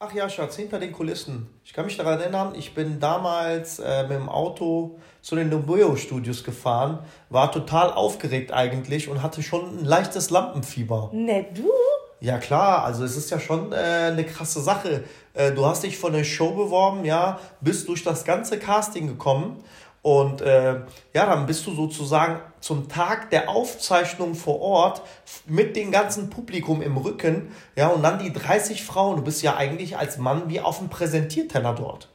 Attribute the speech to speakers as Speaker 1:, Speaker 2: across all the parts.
Speaker 1: Ach ja, Schatz, hinter den Kulissen. Ich kann mich daran erinnern, ich bin damals äh, mit dem Auto zu den Nobuo Studios gefahren, war total aufgeregt eigentlich und hatte schon ein leichtes Lampenfieber.
Speaker 2: Ne, du?
Speaker 1: Ja klar, also es ist ja schon äh, eine krasse Sache. Äh, du hast dich von der Show beworben, ja, bist durch das ganze Casting gekommen und äh, ja, dann bist du sozusagen zum Tag der Aufzeichnung vor Ort mit dem ganzen Publikum im Rücken, ja, und dann die 30 Frauen. Du bist ja eigentlich als Mann wie auf dem Präsentierteller dort.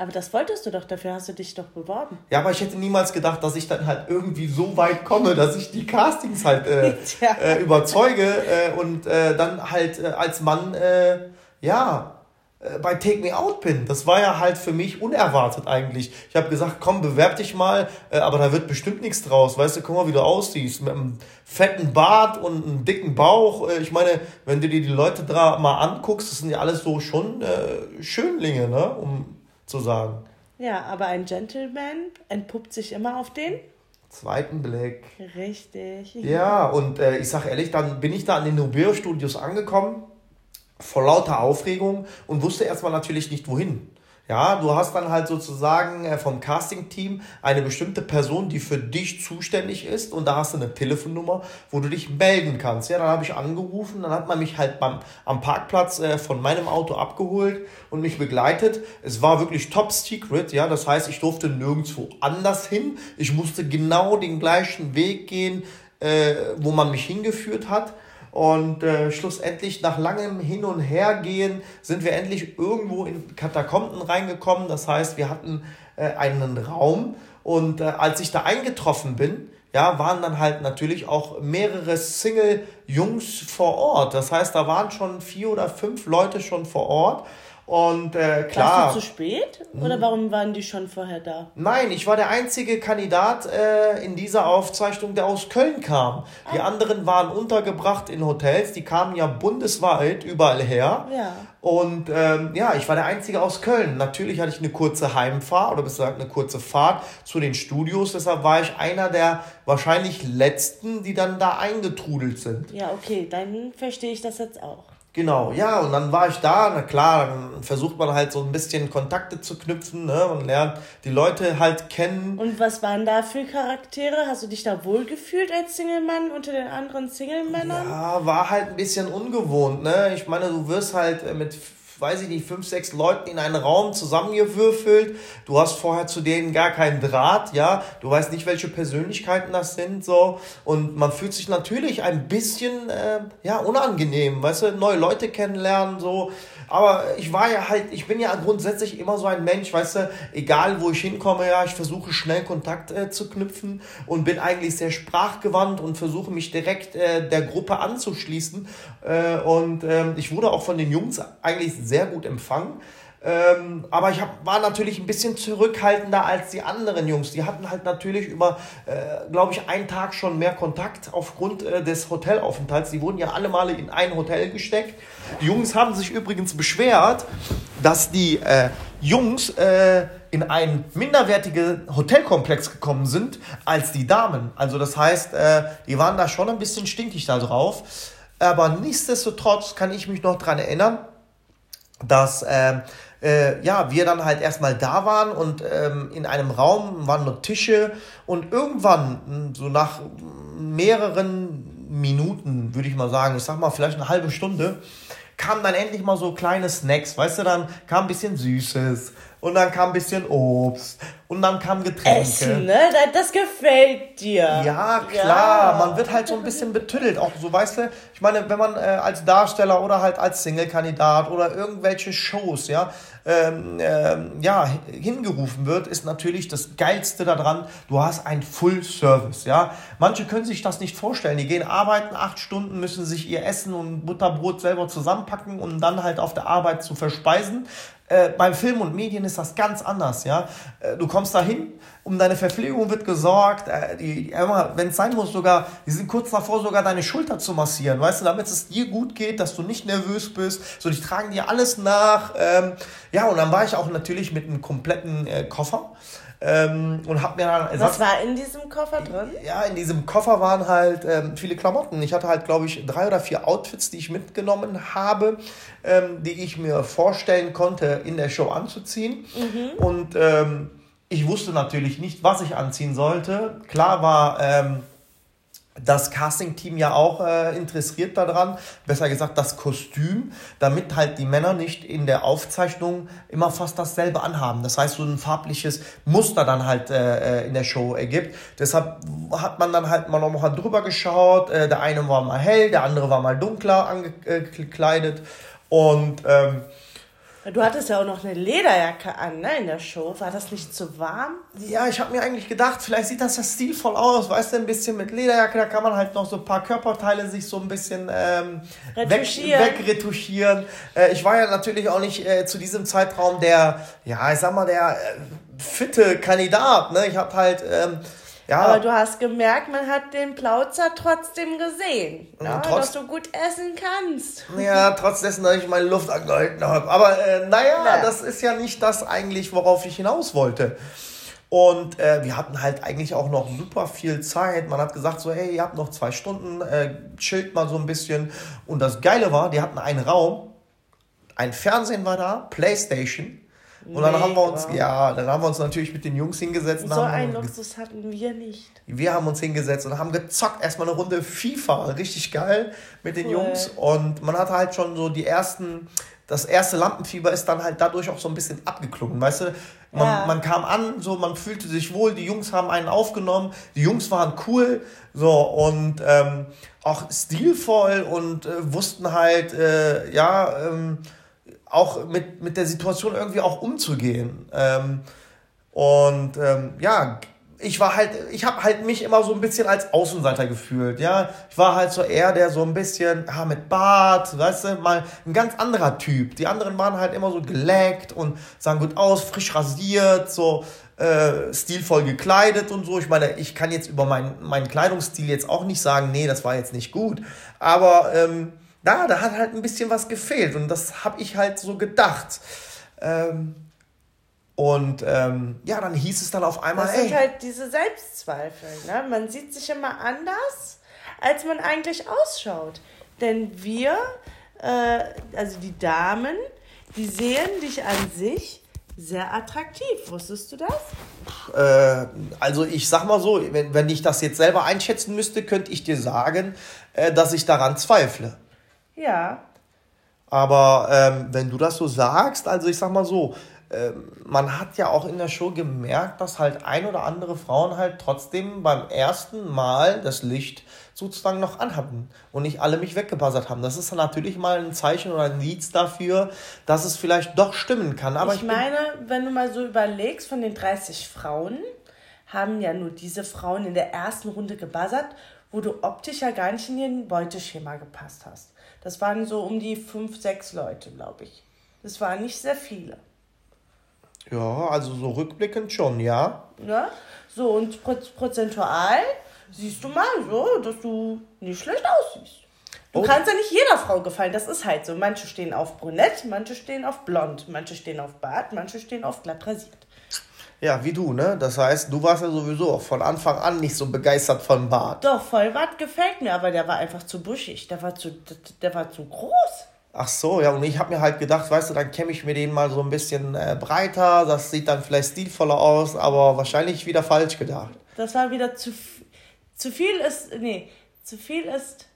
Speaker 2: Aber das wolltest du doch, dafür hast du dich doch beworben.
Speaker 1: Ja, aber ich hätte niemals gedacht, dass ich dann halt irgendwie so weit komme, dass ich die Castings halt äh, äh, überzeuge äh, und äh, dann halt äh, als Mann, ja, bei Take Me Out bin. Das war ja halt für mich unerwartet eigentlich. Ich habe gesagt, komm, bewerb dich mal, äh, aber da wird bestimmt nichts draus. Weißt du, guck mal, wie du aussiehst. Mit einem fetten Bart und einem dicken Bauch. Äh, ich meine, wenn du dir die Leute da mal anguckst, das sind ja alles so schon äh, Schönlinge, ne? um zu sagen.
Speaker 2: Ja, aber ein Gentleman entpuppt sich immer auf den
Speaker 1: zweiten Blick.
Speaker 2: Richtig.
Speaker 1: Ja, und äh, ich sag ehrlich, dann bin ich da an den Nobel Studios angekommen vor lauter Aufregung und wusste erstmal natürlich nicht wohin. Ja, du hast dann halt sozusagen äh, vom Casting-Team eine bestimmte Person, die für dich zuständig ist und da hast du eine Telefonnummer, wo du dich melden kannst. Ja, dann habe ich angerufen, dann hat man mich halt beim, am Parkplatz äh, von meinem Auto abgeholt und mich begleitet. Es war wirklich top secret, ja, das heißt, ich durfte nirgendwo anders hin. Ich musste genau den gleichen Weg gehen, äh, wo man mich hingeführt hat. Und äh, schlussendlich nach langem Hin und Hergehen sind wir endlich irgendwo in Katakomben reingekommen. Das heißt, wir hatten äh, einen Raum und äh, als ich da eingetroffen bin, ja, waren dann halt natürlich auch mehrere Single-Jungs vor Ort. Das heißt, da waren schon vier oder fünf Leute schon vor Ort. Und äh, klar.
Speaker 2: Warst du zu spät? Oder hm. warum waren die schon vorher da?
Speaker 1: Nein, ich war der einzige Kandidat äh, in dieser Aufzeichnung, der aus Köln kam. Die ah. anderen waren untergebracht in Hotels, die kamen ja bundesweit überall her. Ja. Und ähm, ja, ich war der Einzige aus Köln. Natürlich hatte ich eine kurze Heimfahrt oder besser gesagt eine kurze Fahrt zu den Studios. Deshalb war ich einer der wahrscheinlich letzten, die dann da eingetrudelt sind.
Speaker 2: Ja, okay, dann verstehe ich das jetzt auch.
Speaker 1: Genau, ja, und dann war ich da, na klar, dann versucht man halt so ein bisschen Kontakte zu knüpfen, ne, und lernt die Leute halt kennen.
Speaker 2: Und was waren da für Charaktere? Hast du dich da wohl gefühlt als Single-Mann unter den anderen Single-Männern?
Speaker 1: Ja, war halt ein bisschen ungewohnt, ne, ich meine, du wirst halt mit weiß ich nicht, fünf, sechs Leuten in einen Raum zusammengewürfelt. Du hast vorher zu denen gar keinen Draht, ja. Du weißt nicht, welche Persönlichkeiten das sind, so. Und man fühlt sich natürlich ein bisschen, äh, ja, unangenehm, weißt du, neue Leute kennenlernen, so. Aber ich war ja halt, ich bin ja grundsätzlich immer so ein Mensch, weißt du, egal wo ich hinkomme, ja, ich versuche schnell Kontakt äh, zu knüpfen und bin eigentlich sehr sprachgewandt und versuche mich direkt äh, der Gruppe anzuschließen. Äh, und ähm, ich wurde auch von den Jungs eigentlich sehr gut empfangen. Ähm, aber ich hab, war natürlich ein bisschen zurückhaltender als die anderen Jungs. Die hatten halt natürlich über, äh, glaube ich, einen Tag schon mehr Kontakt aufgrund äh, des Hotelaufenthalts. Die wurden ja alle Male in ein Hotel gesteckt. Die Jungs haben sich übrigens beschwert, dass die äh, Jungs äh, in einen minderwertigen Hotelkomplex gekommen sind als die Damen. Also das heißt, äh, die waren da schon ein bisschen stinkig da drauf. Aber nichtsdestotrotz kann ich mich noch daran erinnern, dass ähm, äh, ja, wir dann halt erstmal da waren und ähm, in einem Raum waren nur Tische und irgendwann, hm, so nach mehreren Minuten, würde ich mal sagen, ich sag mal vielleicht eine halbe Stunde, kamen dann endlich mal so kleine Snacks, weißt du, dann kam ein bisschen Süßes und dann kam ein bisschen Obst und dann kam Getränke.
Speaker 2: Essen, ne? Das gefällt dir.
Speaker 1: Ja, klar. Ja. Man wird halt so ein bisschen betüttelt. Auch so, weißt du, ich meine, wenn man äh, als Darsteller oder halt als Single-Kandidat oder irgendwelche Shows, ja, ähm, ähm, ja, hingerufen wird, ist natürlich das Geilste daran, du hast ein Full-Service, ja. Manche können sich das nicht vorstellen. Die gehen arbeiten acht Stunden, müssen sich ihr Essen und Butterbrot selber zusammenpacken, um dann halt auf der Arbeit zu verspeisen. Äh, beim Film und Medien ist das ganz anders, ja. Äh, du kommst dahin, um deine Verpflegung wird gesorgt, äh, wenn es sein muss, sogar, die sind kurz davor, sogar deine Schulter zu massieren, weißt du, damit es dir gut geht, dass du nicht nervös bist, so, die tragen dir alles nach, ähm, ja, und dann war ich auch natürlich mit einem kompletten äh, Koffer, Ähm, und hab mir dann
Speaker 2: Was war in diesem Koffer drin?
Speaker 1: Ja, in diesem Koffer waren halt ähm, viele Klamotten. Ich hatte halt, glaube ich, drei oder vier Outfits, die ich mitgenommen habe, ähm, die ich mir vorstellen konnte, in der Show anzuziehen.
Speaker 2: Mhm.
Speaker 1: Und ähm, ich wusste natürlich nicht, was ich anziehen sollte. Klar war ähm, das Casting-Team ja auch äh, interessiert daran, besser gesagt das Kostüm, damit halt die Männer nicht in der Aufzeichnung immer fast dasselbe anhaben. Das heißt, so ein farbliches Muster dann halt äh, äh in der Show ergibt. Deshalb hat man dann halt mal noch mal drüber geschaut. Äh, der eine war mal hell, der andere war mal dunkler angekleidet. Und ähm,
Speaker 2: Du hattest ja auch noch eine Lederjacke an, ne, in der Show. War das nicht zu warm?
Speaker 1: Ja, ich habe mir eigentlich gedacht, vielleicht sieht das ja stilvoll aus, weißt du, ein bisschen mit Lederjacke, da kann man halt noch so ein paar Körperteile sich so ein bisschen ähm,
Speaker 2: retuschieren.
Speaker 1: weg, wegretuschieren. Äh, ich war ja natürlich auch nicht äh, zu diesem Zeitraum der, ja, ich sag mal, der äh, fitte Kandidat, ne? Ich habe halt... Ähm, ja.
Speaker 2: Aber du hast gemerkt, man hat den Plauzer trotzdem gesehen, ja, trotz, dass du gut essen kannst.
Speaker 1: Ja, trotz dessen, dass ich meine Luft angehalten habe. Aber äh, naja, naja, das ist ja nicht das eigentlich, worauf ich hinaus wollte. Und äh, wir hatten halt eigentlich auch noch super viel Zeit. Man hat gesagt so, hey, ihr habt noch zwei Stunden, äh, chillt mal so ein bisschen. Und das Geile war, die hatten einen Raum, ein Fernsehen war da, Playstation, und dann haben wir uns, ja, dann haben wir uns natürlich mit den Jungs hingesetzt.
Speaker 2: So einen Luxus hatten wir nicht.
Speaker 1: Wir haben uns hingesetzt und haben gezockt. Erstmal eine Runde FIFA. Richtig geil mit den cool. Jungs. Und man hatte halt schon so die ersten, das erste Lampenfieber ist dann halt dadurch auch so ein bisschen abgeklungen. Weißt du, man, ja. man kam an, so, man fühlte sich wohl. Die Jungs haben einen aufgenommen. Die Jungs waren cool. So, und ähm, auch stilvoll und äh, wussten halt, äh, ja, ähm, auch mit, mit der Situation irgendwie auch umzugehen. Ähm, und ähm, ja, ich war halt, ich habe halt mich immer so ein bisschen als Außenseiter gefühlt, ja. Ich war halt so eher der so ein bisschen, ja, mit Bart, weißt du, mal ein ganz anderer Typ. Die anderen waren halt immer so geleckt und sahen gut aus, frisch rasiert, so äh, stilvoll gekleidet und so. Ich meine, ich kann jetzt über meinen, meinen Kleidungsstil jetzt auch nicht sagen, nee, das war jetzt nicht gut. Aber ähm, da, da hat halt ein bisschen was gefehlt und das habe ich halt so gedacht. Ähm, und ähm, ja, dann hieß es dann auf einmal.
Speaker 2: Das sind ey, halt diese Selbstzweifel. Ne? Man sieht sich immer anders, als man eigentlich ausschaut. Denn wir, äh, also die Damen, die sehen dich an sich sehr attraktiv. Wusstest du das?
Speaker 1: Äh, also ich sag mal so, wenn, wenn ich das jetzt selber einschätzen müsste, könnte ich dir sagen, äh, dass ich daran zweifle.
Speaker 2: Ja.
Speaker 1: Aber ähm, wenn du das so sagst, also ich sag mal so, ähm, man hat ja auch in der Show gemerkt, dass halt ein oder andere Frauen halt trotzdem beim ersten Mal das Licht sozusagen noch anhatten und nicht alle mich weggebuzzert haben. Das ist natürlich mal ein Zeichen oder ein Lied dafür, dass es vielleicht doch stimmen kann. Aber
Speaker 2: ich, ich meine, wenn du mal so überlegst, von den 30 Frauen haben ja nur diese Frauen in der ersten Runde gebuzzert, wo du optisch ja gar nicht in ihr Beuteschema gepasst hast. Das waren so um die fünf, sechs Leute, glaube ich. Das waren nicht sehr viele.
Speaker 1: Ja, also so rückblickend schon, ja.
Speaker 2: Ja, so und prozentual siehst du mal so, dass du nicht schlecht aussiehst. Du oh. kannst ja nicht jeder Frau gefallen, das ist halt so. Manche stehen auf brünett, manche stehen auf blond, manche stehen auf Bart, manche stehen auf glatt rasiert.
Speaker 1: Ja, wie du, ne? Das heißt, du warst ja sowieso von Anfang an nicht so begeistert von Bart.
Speaker 2: Doch, Vollbart gefällt mir, aber der war einfach zu buschig. Der war zu, der war zu groß.
Speaker 1: Ach so, ja, und ich habe mir halt gedacht, weißt du, dann kämme ich mir den mal so ein bisschen äh, breiter, das sieht dann vielleicht stilvoller aus, aber wahrscheinlich wieder falsch gedacht.
Speaker 2: Das war wieder zu, zu viel ist, nee, zu viel ist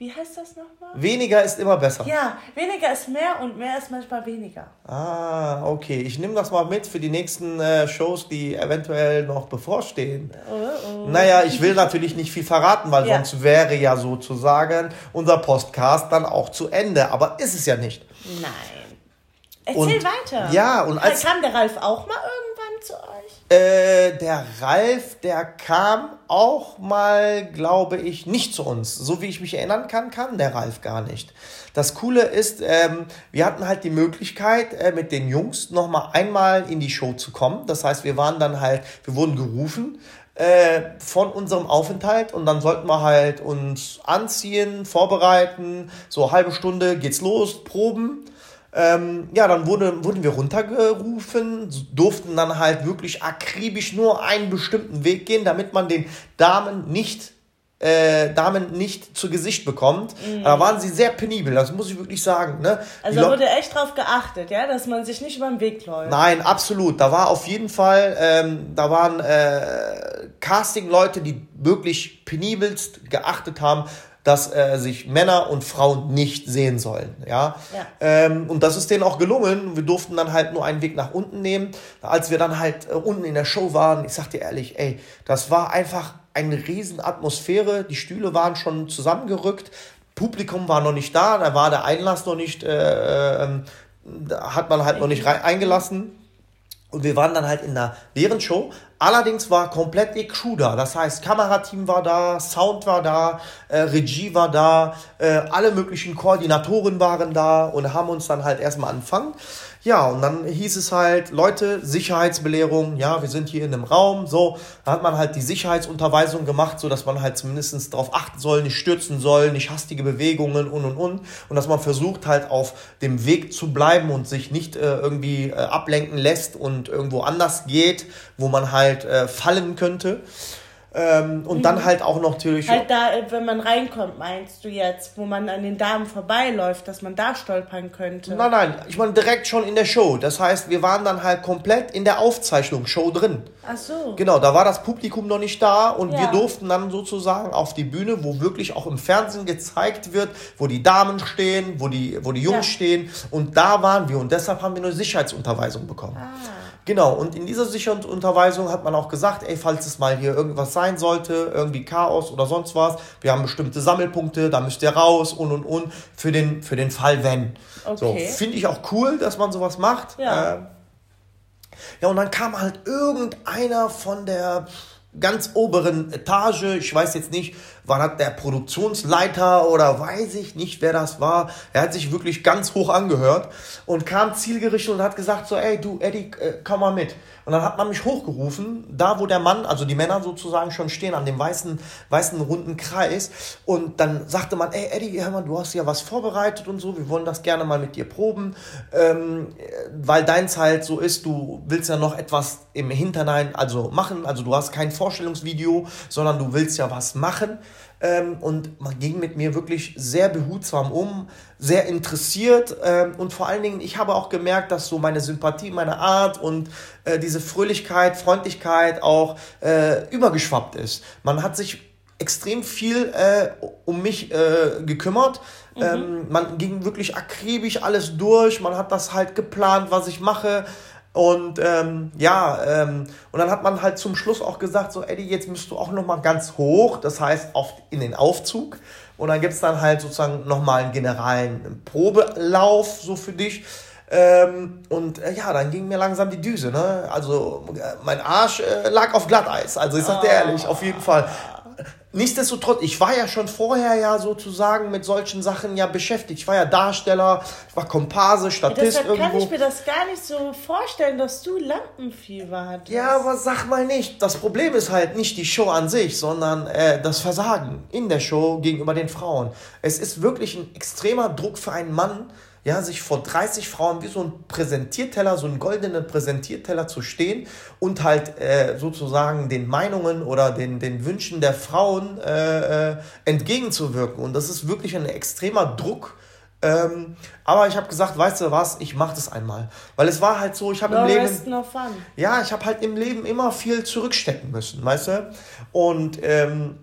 Speaker 2: wie heißt das nochmal?
Speaker 1: Weniger ist immer besser.
Speaker 2: Ja, weniger ist mehr und mehr ist manchmal weniger.
Speaker 1: Ah, okay. Ich nehme das mal mit für die nächsten äh, Shows, die eventuell noch bevorstehen. Oh, oh. Naja, ich will natürlich nicht viel verraten, weil ja. sonst wäre ja sozusagen unser Podcast dann auch zu Ende. Aber ist es ja nicht.
Speaker 2: Nein. Erzähl und, weiter.
Speaker 1: Ja, und als.
Speaker 2: Kam der Ralf auch mal?
Speaker 1: Äh, der Ralf, der kam auch mal, glaube ich, nicht zu uns. So wie ich mich erinnern kann, kam der Ralf gar nicht. Das Coole ist, ähm, wir hatten halt die Möglichkeit, äh, mit den Jungs nochmal einmal in die Show zu kommen. Das heißt, wir waren dann halt, wir wurden gerufen äh, von unserem Aufenthalt und dann sollten wir halt uns anziehen, vorbereiten. So halbe Stunde geht's los, proben. Ähm, ja, dann wurde, wurden wir runtergerufen, durften dann halt wirklich akribisch nur einen bestimmten Weg gehen, damit man den Damen nicht äh, Damen nicht zu Gesicht bekommt. Mhm. Da waren sie sehr penibel, das muss ich wirklich sagen. Ne?
Speaker 2: Also da wurde echt drauf geachtet, ja, dass man sich nicht über den Weg läuft.
Speaker 1: Nein, absolut. Da war auf jeden Fall, ähm, da waren äh, Casting-Leute, die wirklich penibelst geachtet haben, dass äh, sich Männer und Frauen nicht sehen sollen. Ja? ja. Ähm, und das ist denen auch gelungen. Wir durften dann halt nur einen Weg nach unten nehmen. Als wir dann halt äh, unten in der Show waren, ich sag dir ehrlich, ey, das war einfach eine riesen Atmosphäre. Die Stühle waren schon zusammengerückt. Publikum war noch nicht da, da war der Einlass noch nicht, äh, äh, hat man halt noch nicht rein, eingelassen. Und wir waren dann halt in der Show. Allerdings war komplett die Crew da. Das heißt, Kamerateam war da, Sound war da, äh, Regie war da, äh, alle möglichen Koordinatoren waren da und haben uns dann halt erstmal angefangen. Ja, und dann hieß es halt, Leute, Sicherheitsbelehrung, ja, wir sind hier in einem Raum, so. Da hat man halt die Sicherheitsunterweisung gemacht, so dass man halt zumindest darauf achten soll, nicht stürzen soll, nicht hastige Bewegungen und und und. Und dass man versucht halt auf dem Weg zu bleiben und sich nicht äh, irgendwie äh, ablenken lässt und irgendwo anders geht, wo man halt äh, fallen könnte. Ähm, und mhm. dann halt auch noch natürlich.
Speaker 2: Halt da, wenn man reinkommt, meinst du jetzt, wo man an den Damen vorbeiläuft, dass man da stolpern könnte?
Speaker 1: Nein, nein, ich meine direkt schon in der Show. Das heißt, wir waren dann halt komplett in der Aufzeichnung, Show drin.
Speaker 2: Ach so.
Speaker 1: Genau, da war das Publikum noch nicht da und ja. wir durften dann sozusagen auf die Bühne, wo wirklich auch im Fernsehen gezeigt wird, wo die Damen stehen, wo die, wo die Jungs ja. stehen. Und da waren wir und deshalb haben wir eine Sicherheitsunterweisung bekommen. Ah. Genau, und in dieser Sicherungsunterweisung hat man auch gesagt, ey, falls es mal hier irgendwas sein sollte, irgendwie Chaos oder sonst was, wir haben bestimmte Sammelpunkte, da müsst ihr raus und und und für den, für den Fall, wenn. Okay. So, finde ich auch cool, dass man sowas macht. Ja. Äh, ja, und dann kam halt irgendeiner von der ganz oberen Etage, ich weiß jetzt nicht, war das der Produktionsleiter oder weiß ich nicht, wer das war. Er hat sich wirklich ganz hoch angehört und kam zielgerichtet und hat gesagt so, ey du Eddie, äh, komm mal mit. Und dann hat man mich hochgerufen, da wo der Mann, also die Männer sozusagen schon stehen an dem weißen, weißen runden Kreis. Und dann sagte man, ey Eddie, hör mal, du hast ja was vorbereitet und so, wir wollen das gerne mal mit dir proben, ähm, weil deins halt so ist, du willst ja noch etwas im Hinternein also machen, also du hast kein Vorstellungsvideo, sondern du willst ja was machen. Ähm, und man ging mit mir wirklich sehr behutsam um, sehr interessiert ähm, und vor allen Dingen, ich habe auch gemerkt, dass so meine Sympathie, meine Art und äh, diese Fröhlichkeit, Freundlichkeit auch äh, übergeschwappt ist. Man hat sich extrem viel äh, um mich äh, gekümmert. Mhm. Ähm, man ging wirklich akribisch alles durch. Man hat das halt geplant, was ich mache. Und ähm, ja, ähm, und dann hat man halt zum Schluss auch gesagt, so Eddie, jetzt müsst du auch nochmal ganz hoch, das heißt auf, in den Aufzug. Und dann gibt's dann halt sozusagen nochmal einen generalen Probelauf so für dich. Ähm, und äh, ja, dann ging mir langsam die Düse. Ne? Also äh, mein Arsch äh, lag auf Glatteis. Also ich sag dir ehrlich, auf jeden Fall. Nichtsdestotrotz, ich war ja schon vorher ja sozusagen mit solchen Sachen ja beschäftigt. Ich war ja Darsteller, ich war Komparse, Statist
Speaker 2: Deshalb irgendwo. kann ich mir das gar nicht so vorstellen, dass du Lampenfieber hattest.
Speaker 1: Ja, aber sag mal nicht. Das Problem ist halt nicht die Show an sich, sondern äh, das Versagen in der Show gegenüber den Frauen. Es ist wirklich ein extremer Druck für einen Mann, ja, sich vor 30 Frauen wie so ein Präsentierteller, so einen goldenen Präsentierteller zu stehen und halt äh, sozusagen den Meinungen oder den, den Wünschen der Frauen äh, äh, entgegenzuwirken. Und das ist wirklich ein extremer Druck. Ähm, aber ich habe gesagt, weißt du was, ich mache das einmal. Weil es war halt so, ich habe im Leben. Ja, ich habe halt im Leben immer viel zurückstecken müssen, weißt du? Und ähm,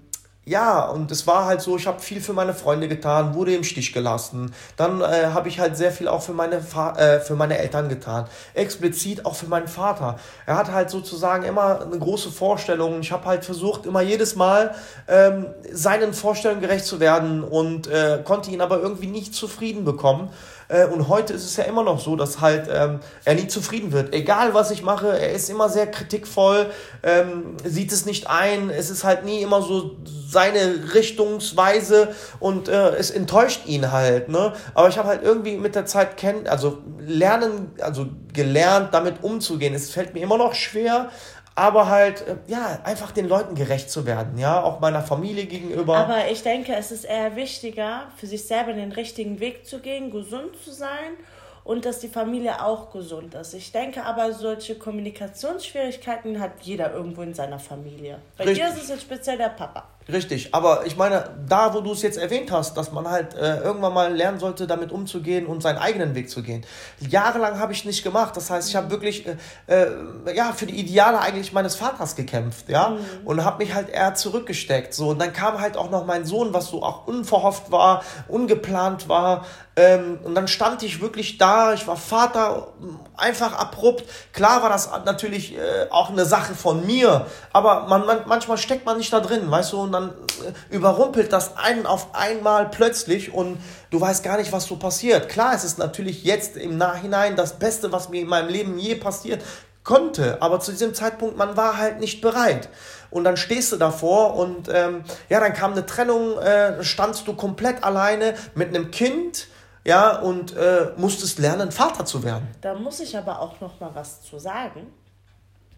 Speaker 1: ja, und es war halt so, ich habe viel für meine Freunde getan, wurde im Stich gelassen. Dann äh, habe ich halt sehr viel auch für meine, Fa äh, für meine Eltern getan. Explizit auch für meinen Vater. Er hat halt sozusagen immer eine große Vorstellung. Ich habe halt versucht, immer jedes Mal ähm, seinen Vorstellungen gerecht zu werden und äh, konnte ihn aber irgendwie nicht zufrieden bekommen. Äh, und heute ist es ja immer noch so, dass halt ähm, er nie zufrieden wird. Egal was ich mache, er ist immer sehr kritikvoll, ähm, sieht es nicht ein. Es ist halt nie immer so seine Richtungsweise und äh, es enttäuscht ihn halt. Ne? Aber ich habe halt irgendwie mit der Zeit kennen, also lernen, also gelernt, damit umzugehen. Es fällt mir immer noch schwer, aber halt, äh, ja, einfach den Leuten gerecht zu werden, ja, auch meiner Familie gegenüber.
Speaker 2: Aber ich denke, es ist eher wichtiger, für sich selber den richtigen Weg zu gehen, gesund zu sein und dass die Familie auch gesund ist. Ich denke aber, solche Kommunikationsschwierigkeiten hat jeder irgendwo in seiner Familie. Bei Richtig. dir ist es jetzt speziell der Papa.
Speaker 1: Richtig, aber ich meine, da wo du es jetzt erwähnt hast, dass man halt äh, irgendwann mal lernen sollte, damit umzugehen und seinen eigenen Weg zu gehen. Jahrelang habe ich nicht gemacht. Das heißt, ich habe wirklich äh, äh, ja für die Ideale eigentlich meines Vaters gekämpft, ja, mhm. und habe mich halt eher zurückgesteckt. So und dann kam halt auch noch mein Sohn, was so auch unverhofft war, ungeplant war. Ähm, und dann stand ich wirklich da. Ich war Vater, einfach abrupt. Klar war das natürlich äh, auch eine Sache von mir, aber man, man, manchmal steckt man nicht da drin, weißt du, und dann äh, überrumpelt das einen auf einmal plötzlich und du weißt gar nicht, was so passiert. Klar, es ist natürlich jetzt im Nachhinein das Beste, was mir in meinem Leben je passiert konnte, aber zu diesem Zeitpunkt, man war halt nicht bereit. Und dann stehst du davor und ähm, ja, dann kam eine Trennung, äh, standst du komplett alleine mit einem Kind, ja, und äh, musstest lernen, Vater zu werden.
Speaker 2: Da muss ich aber auch noch mal was zu sagen,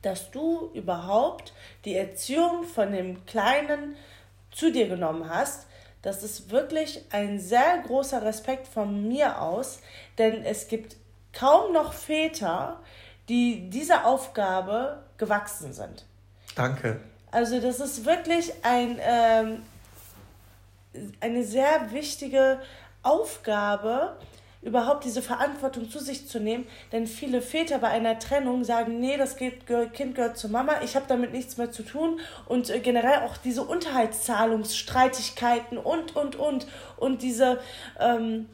Speaker 2: dass du überhaupt die Erziehung von dem Kleinen zu dir genommen hast. Das ist wirklich ein sehr großer Respekt von mir aus, denn es gibt kaum noch Väter, die dieser Aufgabe gewachsen sind.
Speaker 1: Danke.
Speaker 2: Also das ist wirklich ein, ähm, eine sehr wichtige Aufgabe, überhaupt diese Verantwortung zu sich zu nehmen. Denn viele Väter bei einer Trennung sagen, nee, das Kind gehört zur Mama, ich habe damit nichts mehr zu tun. Und äh, generell auch diese Unterhaltszahlungsstreitigkeiten und, und, und. Und diese, ähm,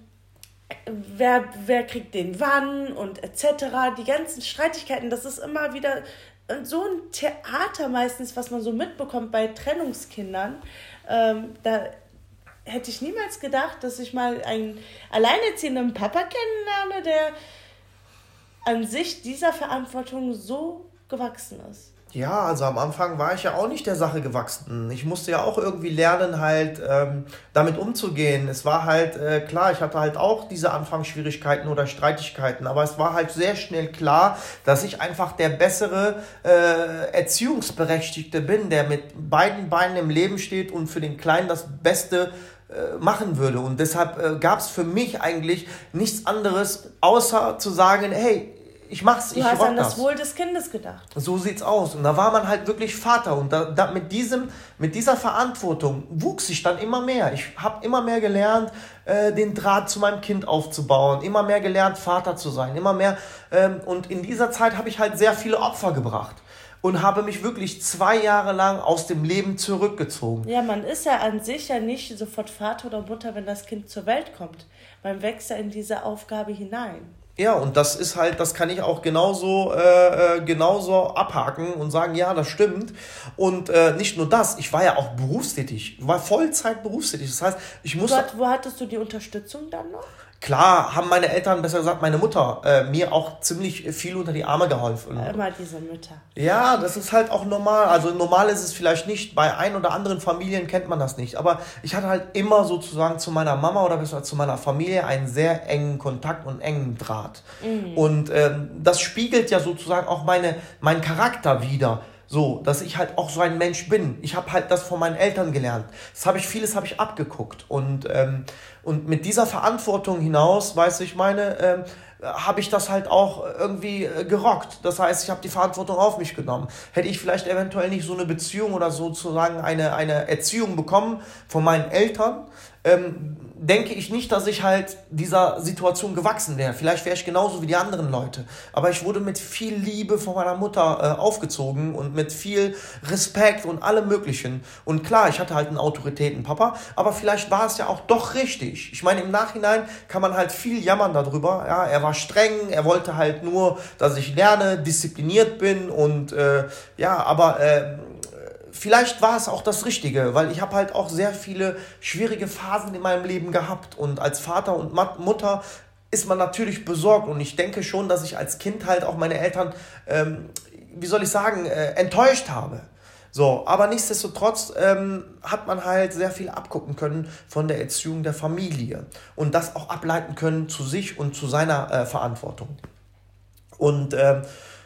Speaker 2: wer, wer kriegt den wann und etc. Die ganzen Streitigkeiten, das ist immer wieder äh, so ein Theater meistens, was man so mitbekommt bei Trennungskindern. Ähm, da hätte ich niemals gedacht, dass ich mal einen alleinerziehenden Papa kennenlerne, der an sich dieser Verantwortung so gewachsen ist.
Speaker 1: Ja, also am Anfang war ich ja auch nicht der Sache gewachsen. Ich musste ja auch irgendwie lernen, halt ähm, damit umzugehen. Es war halt äh, klar, ich hatte halt auch diese Anfangsschwierigkeiten oder Streitigkeiten, aber es war halt sehr schnell klar, dass ich einfach der bessere äh, Erziehungsberechtigte bin, der mit beiden Beinen im Leben steht und für den Kleinen das Beste äh, machen würde. Und deshalb äh, gab es für mich eigentlich nichts anderes, außer zu sagen, hey, ich mach's,
Speaker 2: du ich hast an das, das Wohl des Kindes gedacht.
Speaker 1: So sieht's aus. Und da war man halt wirklich Vater. Und da, da mit, diesem, mit dieser Verantwortung wuchs ich dann immer mehr. Ich habe immer mehr gelernt, äh, den Draht zu meinem Kind aufzubauen, immer mehr gelernt, Vater zu sein, immer mehr. Ähm, und in dieser Zeit habe ich halt sehr viele Opfer gebracht und habe mich wirklich zwei Jahre lang aus dem Leben zurückgezogen.
Speaker 2: Ja, man ist ja an sich ja nicht sofort Vater oder Mutter, wenn das Kind zur Welt kommt. Man wächst ja in diese Aufgabe hinein.
Speaker 1: Ja, und das ist halt, das kann ich auch genauso, äh, äh, genauso abhaken und sagen, ja, das stimmt. Und äh, nicht nur das, ich war ja auch berufstätig, war Vollzeit berufstätig. Das heißt, ich musste.
Speaker 2: Wo, wo hattest du die Unterstützung dann noch?
Speaker 1: Klar haben meine Eltern, besser gesagt meine Mutter, äh, mir auch ziemlich viel unter die Arme geholfen.
Speaker 2: Immer diese Mütter.
Speaker 1: Ja, das ist halt auch normal. Also normal ist es vielleicht nicht. Bei ein oder anderen Familien kennt man das nicht. Aber ich hatte halt immer sozusagen zu meiner Mama oder besser zu meiner Familie einen sehr engen Kontakt und engen Draht. Mhm. Und ähm, das spiegelt ja sozusagen auch meine, meinen Charakter wider. So, dass ich halt auch so ein Mensch bin. Ich habe halt das von meinen Eltern gelernt. Das habe ich, vieles habe ich abgeguckt. Und, ähm, und mit dieser Verantwortung hinaus, weiß ich meine, ähm, habe ich das halt auch irgendwie äh, gerockt. Das heißt, ich habe die Verantwortung auf mich genommen. Hätte ich vielleicht eventuell nicht so eine Beziehung oder sozusagen eine, eine Erziehung bekommen von meinen Eltern, ähm, denke ich nicht, dass ich halt dieser Situation gewachsen wäre. Vielleicht wäre ich genauso wie die anderen Leute. Aber ich wurde mit viel Liebe von meiner Mutter äh, aufgezogen und mit viel Respekt und allem Möglichen. Und klar, ich hatte halt einen Autoritätenpapa, aber vielleicht war es ja auch doch richtig. Ich meine, im Nachhinein kann man halt viel jammern darüber. Ja, er war streng, er wollte halt nur, dass ich lerne, diszipliniert bin und äh, ja, aber äh, vielleicht war es auch das Richtige, weil ich habe halt auch sehr viele schwierige Phasen in meinem Leben gehabt und als Vater und Mutter ist man natürlich besorgt und ich denke schon, dass ich als Kind halt auch meine Eltern, ähm, wie soll ich sagen, äh, enttäuscht habe. So, aber nichtsdestotrotz ähm, hat man halt sehr viel abgucken können von der Erziehung der Familie und das auch ableiten können zu sich und zu seiner äh, Verantwortung. Und ähm,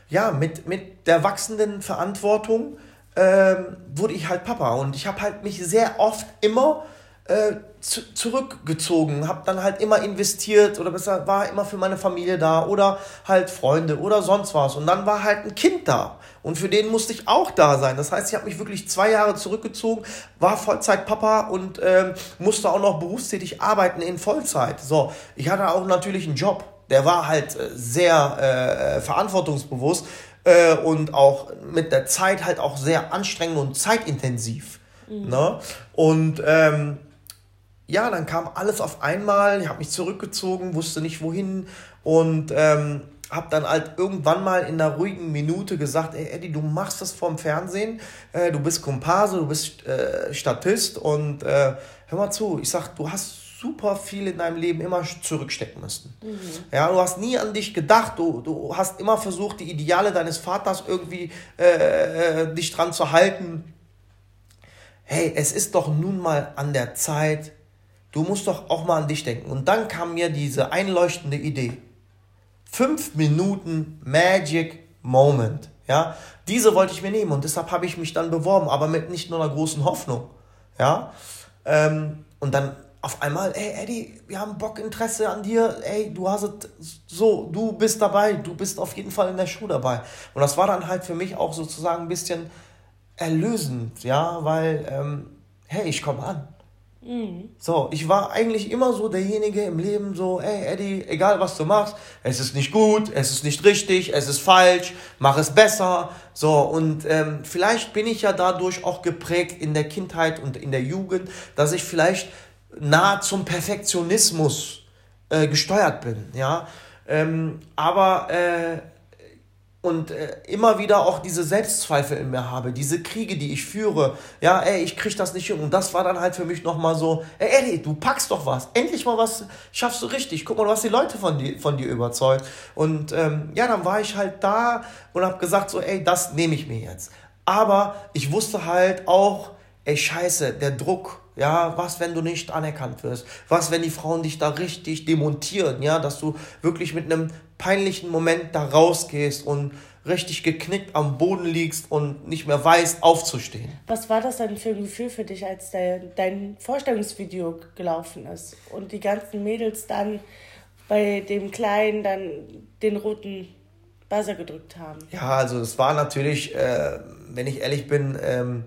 Speaker 1: ja, mit, mit der wachsenden Verantwortung ähm, wurde ich halt Papa. Und ich habe halt mich sehr oft immer äh, zu, zurückgezogen, habe dann halt immer investiert oder besser war immer für meine Familie da oder halt Freunde oder sonst was. Und dann war halt ein Kind da und für den musste ich auch da sein. Das heißt, ich habe mich wirklich zwei Jahre zurückgezogen, war Vollzeitpapa und ähm, musste auch noch berufstätig arbeiten in Vollzeit. So, ich hatte auch natürlich einen Job. Der war halt äh, sehr äh, verantwortungsbewusst äh, und auch mit der Zeit halt auch sehr anstrengend und zeitintensiv. Mhm. Ne? Und ähm, ja, dann kam alles auf einmal. Ich habe mich zurückgezogen, wusste nicht wohin und ähm, habe dann halt irgendwann mal in einer ruhigen Minute gesagt, ey Eddie, du machst das vorm Fernsehen, äh, du bist Komparse, du bist äh, Statist und äh, hör mal zu, ich sag, du hast super viel in deinem Leben immer zurückstecken müssen. Mhm. Ja, du hast nie an dich gedacht, du, du hast immer versucht, die Ideale deines Vaters irgendwie äh, äh, dich dran zu halten. Hey, es ist doch nun mal an der Zeit, du musst doch auch mal an dich denken. Und dann kam mir diese einleuchtende Idee. Fünf Minuten Magic Moment. Ja, diese wollte ich mir nehmen und deshalb habe ich mich dann beworben, aber mit nicht nur einer großen Hoffnung. Ja, ähm, und dann auf einmal, ey Eddie, wir haben Bock, Interesse an dir, ey, du hast es so, du bist dabei, du bist auf jeden Fall in der Show dabei. Und das war dann halt für mich auch sozusagen ein bisschen erlösend, ja, weil, ähm, hey, ich komme an. Mhm. So, ich war eigentlich immer so derjenige im Leben, so, ey Eddie, egal was du machst, es ist nicht gut, es ist nicht richtig, es ist falsch, mach es besser. So, und ähm, vielleicht bin ich ja dadurch auch geprägt in der Kindheit und in der Jugend, dass ich vielleicht nah zum Perfektionismus äh, gesteuert bin, ja. Ähm, aber äh, und äh, immer wieder auch diese Selbstzweifel in mir habe, diese Kriege, die ich führe, ja, ey, ich krieg das nicht hin. Und das war dann halt für mich nochmal so, ey, Eddie, du packst doch was, endlich mal was schaffst du richtig. Guck mal, was die Leute von dir, von dir überzeugt. Und ähm, ja, dann war ich halt da und habe gesagt so, ey, das nehme ich mir jetzt. Aber ich wusste halt auch, ey, scheiße, der Druck, ja, was, wenn du nicht anerkannt wirst? Was, wenn die Frauen dich da richtig demontieren? Ja, dass du wirklich mit einem peinlichen Moment da rausgehst und richtig geknickt am Boden liegst und nicht mehr weißt, aufzustehen.
Speaker 2: Was war das denn für ein Gefühl für dich, als dein, dein Vorstellungsvideo gelaufen ist und die ganzen Mädels dann bei dem Kleinen dann den roten Buzzer gedrückt haben?
Speaker 1: Ja, also es war natürlich, äh, wenn ich ehrlich bin, ähm,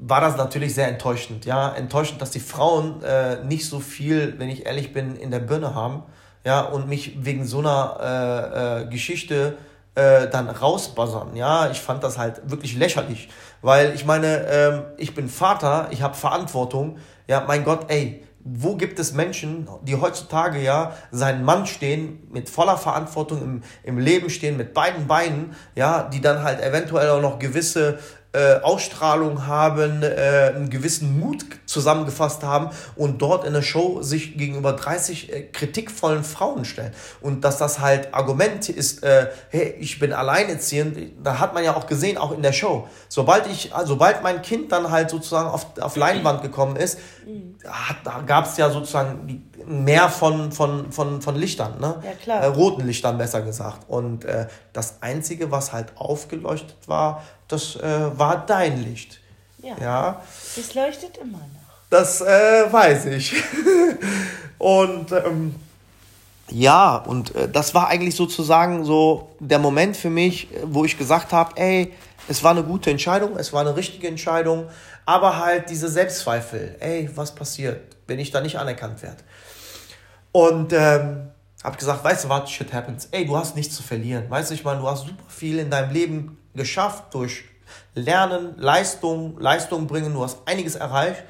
Speaker 1: war das natürlich sehr enttäuschend. Ja, enttäuschend, dass die Frauen äh, nicht so viel, wenn ich ehrlich bin, in der Birne haben. Ja, und mich wegen so einer äh, äh, Geschichte äh, dann rausbuzzern. Ja, ich fand das halt wirklich lächerlich. Weil ich meine, ähm, ich bin Vater, ich habe Verantwortung. Ja, mein Gott, ey, wo gibt es Menschen, die heutzutage ja seinen Mann stehen, mit voller Verantwortung im, im Leben stehen, mit beiden Beinen, ja, die dann halt eventuell auch noch gewisse äh, Ausstrahlung haben, äh, einen gewissen Mut zusammengefasst haben und dort in der Show sich gegenüber 30 äh, kritikvollen Frauen stellen. Und dass das halt Argument ist, äh, hey, ich bin alleinerziehend, da hat man ja auch gesehen, auch in der Show. Sobald ich, also sobald mein Kind dann halt sozusagen auf, auf Leinwand gekommen ist, hat, da gab es ja sozusagen mehr von, von, von, von Lichtern, ne? Ja, klar. Äh, roten Lichtern besser gesagt. Und äh, das Einzige, was halt aufgeleuchtet war, das äh, war dein Licht. Ja. ja.
Speaker 2: Es leuchtet immer noch.
Speaker 1: Das äh, weiß ich. und ähm, ja, und äh, das war eigentlich sozusagen so der Moment für mich, wo ich gesagt habe, ey, es war eine gute Entscheidung, es war eine richtige Entscheidung, aber halt diese Selbstzweifel, ey, was passiert, wenn ich da nicht anerkannt werde? Und ähm, habe gesagt, weißt du was, shit happens. Ey, du hast nichts zu verlieren. Weißt du, ich meine, du hast super viel in deinem Leben geschafft durch Lernen, Leistung, Leistung bringen. Du hast einiges erreicht.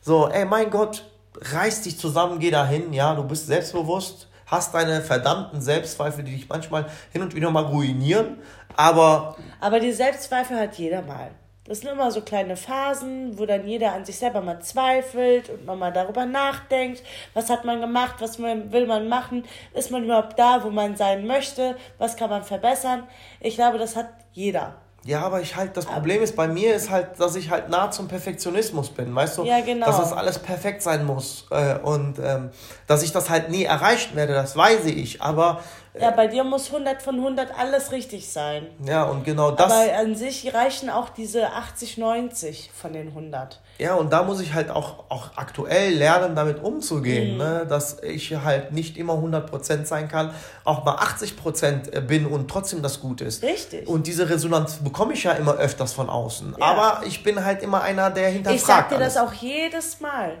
Speaker 1: So, ey, mein Gott, reiß dich zusammen, geh dahin. Ja, du bist selbstbewusst, hast deine verdammten Selbstzweifel, die dich manchmal hin und wieder mal ruinieren. Aber.
Speaker 2: Aber die Selbstzweifel hat jeder mal. Das sind immer so kleine Phasen, wo dann jeder an sich selber mal zweifelt und man mal darüber nachdenkt, was hat man gemacht, was will man machen, ist man überhaupt da, wo man sein möchte, was kann man verbessern. Ich glaube, das hat jeder.
Speaker 1: Ja, aber ich halt, das Problem ist bei mir ist halt, dass ich halt nah zum Perfektionismus bin, weißt du? Ja, genau. Dass das alles perfekt sein muss. Äh, und ähm, dass ich das halt nie erreichen werde, das weiß ich. Aber
Speaker 2: Ja, bei dir muss 100 von 100 alles richtig sein.
Speaker 1: Ja, und genau das.
Speaker 2: Aber an sich reichen auch diese 80, 90 von den 100.
Speaker 1: Ja, und da muss ich halt auch, auch aktuell lernen, damit umzugehen, mhm. ne? dass ich halt nicht immer 100% sein kann, auch mal 80% bin und trotzdem das Gute ist.
Speaker 2: Richtig.
Speaker 1: Und diese Resonanz bekomme ich ja immer öfters von außen. Ja. Aber ich bin halt immer einer, der hinterfragt.
Speaker 2: Ich sag dir alles. das auch jedes Mal.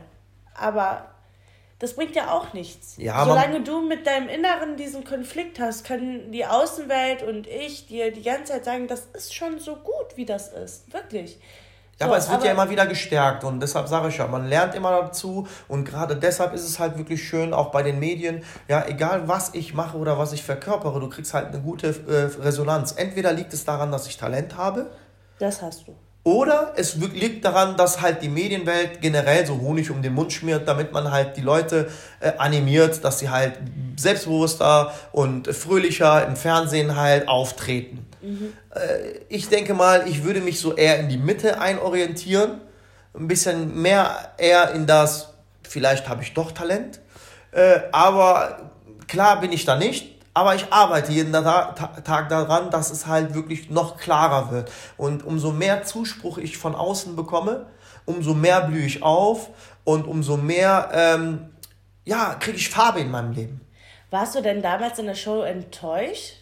Speaker 2: Aber das bringt ja auch nichts. Ja, Solange du mit deinem Inneren diesen Konflikt hast, können die Außenwelt und ich dir die ganze Zeit sagen, das ist schon so gut, wie das ist. Wirklich.
Speaker 1: Ja, so, aber es wird aber ja immer wieder gestärkt und deshalb sage ich ja, man lernt immer dazu und gerade deshalb ist es halt wirklich schön, auch bei den Medien, ja, egal was ich mache oder was ich verkörpere, du kriegst halt eine gute äh, Resonanz. Entweder liegt es daran, dass ich Talent habe.
Speaker 2: Das hast du.
Speaker 1: Oder es liegt daran, dass halt die Medienwelt generell so Honig um den Mund schmiert, damit man halt die Leute äh, animiert, dass sie halt selbstbewusster und fröhlicher im Fernsehen halt auftreten. Mhm. Äh, ich denke mal, ich würde mich so eher in die Mitte einorientieren. Ein bisschen mehr eher in das, vielleicht habe ich doch Talent. Äh, aber klar bin ich da nicht. Aber ich arbeite jeden Tag daran, dass es halt wirklich noch klarer wird. Und umso mehr Zuspruch ich von außen bekomme, umso mehr blühe ich auf und umso mehr ähm, ja, kriege ich Farbe in meinem Leben.
Speaker 2: Warst du denn damals in der Show enttäuscht?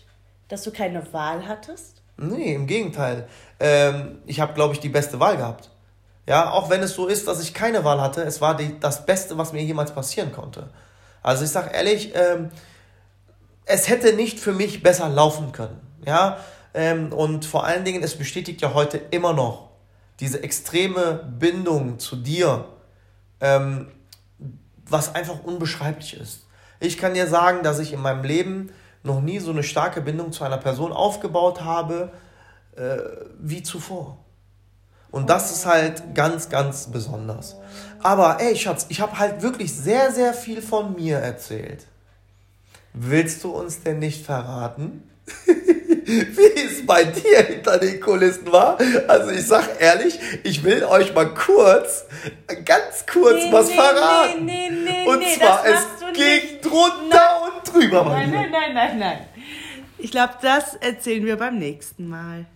Speaker 2: dass du keine Wahl hattest?
Speaker 1: Nee, im Gegenteil. Ähm, ich habe, glaube ich, die beste Wahl gehabt. Ja, auch wenn es so ist, dass ich keine Wahl hatte, es war die, das Beste, was mir jemals passieren konnte. Also ich sage ehrlich, ähm, es hätte nicht für mich besser laufen können. Ja, ähm, und vor allen Dingen, es bestätigt ja heute immer noch diese extreme Bindung zu dir, ähm, was einfach unbeschreiblich ist. Ich kann dir sagen, dass ich in meinem Leben noch nie so eine starke Bindung zu einer Person aufgebaut habe äh, wie zuvor. Und das ist halt ganz, ganz besonders. Aber ey, Schatz, ich habe halt wirklich sehr, sehr viel von mir erzählt. Willst du uns denn nicht verraten? wie es bei dir hinter den Kulissen war. Also ich sag ehrlich, ich will euch mal kurz, ganz kurz nee, was nee, verraten. Nee, nee, nee, und zwar, es ging drunter nein. und drüber.
Speaker 2: Nein, nein, nein, nein, nein. Ich glaube, das erzählen wir beim nächsten Mal.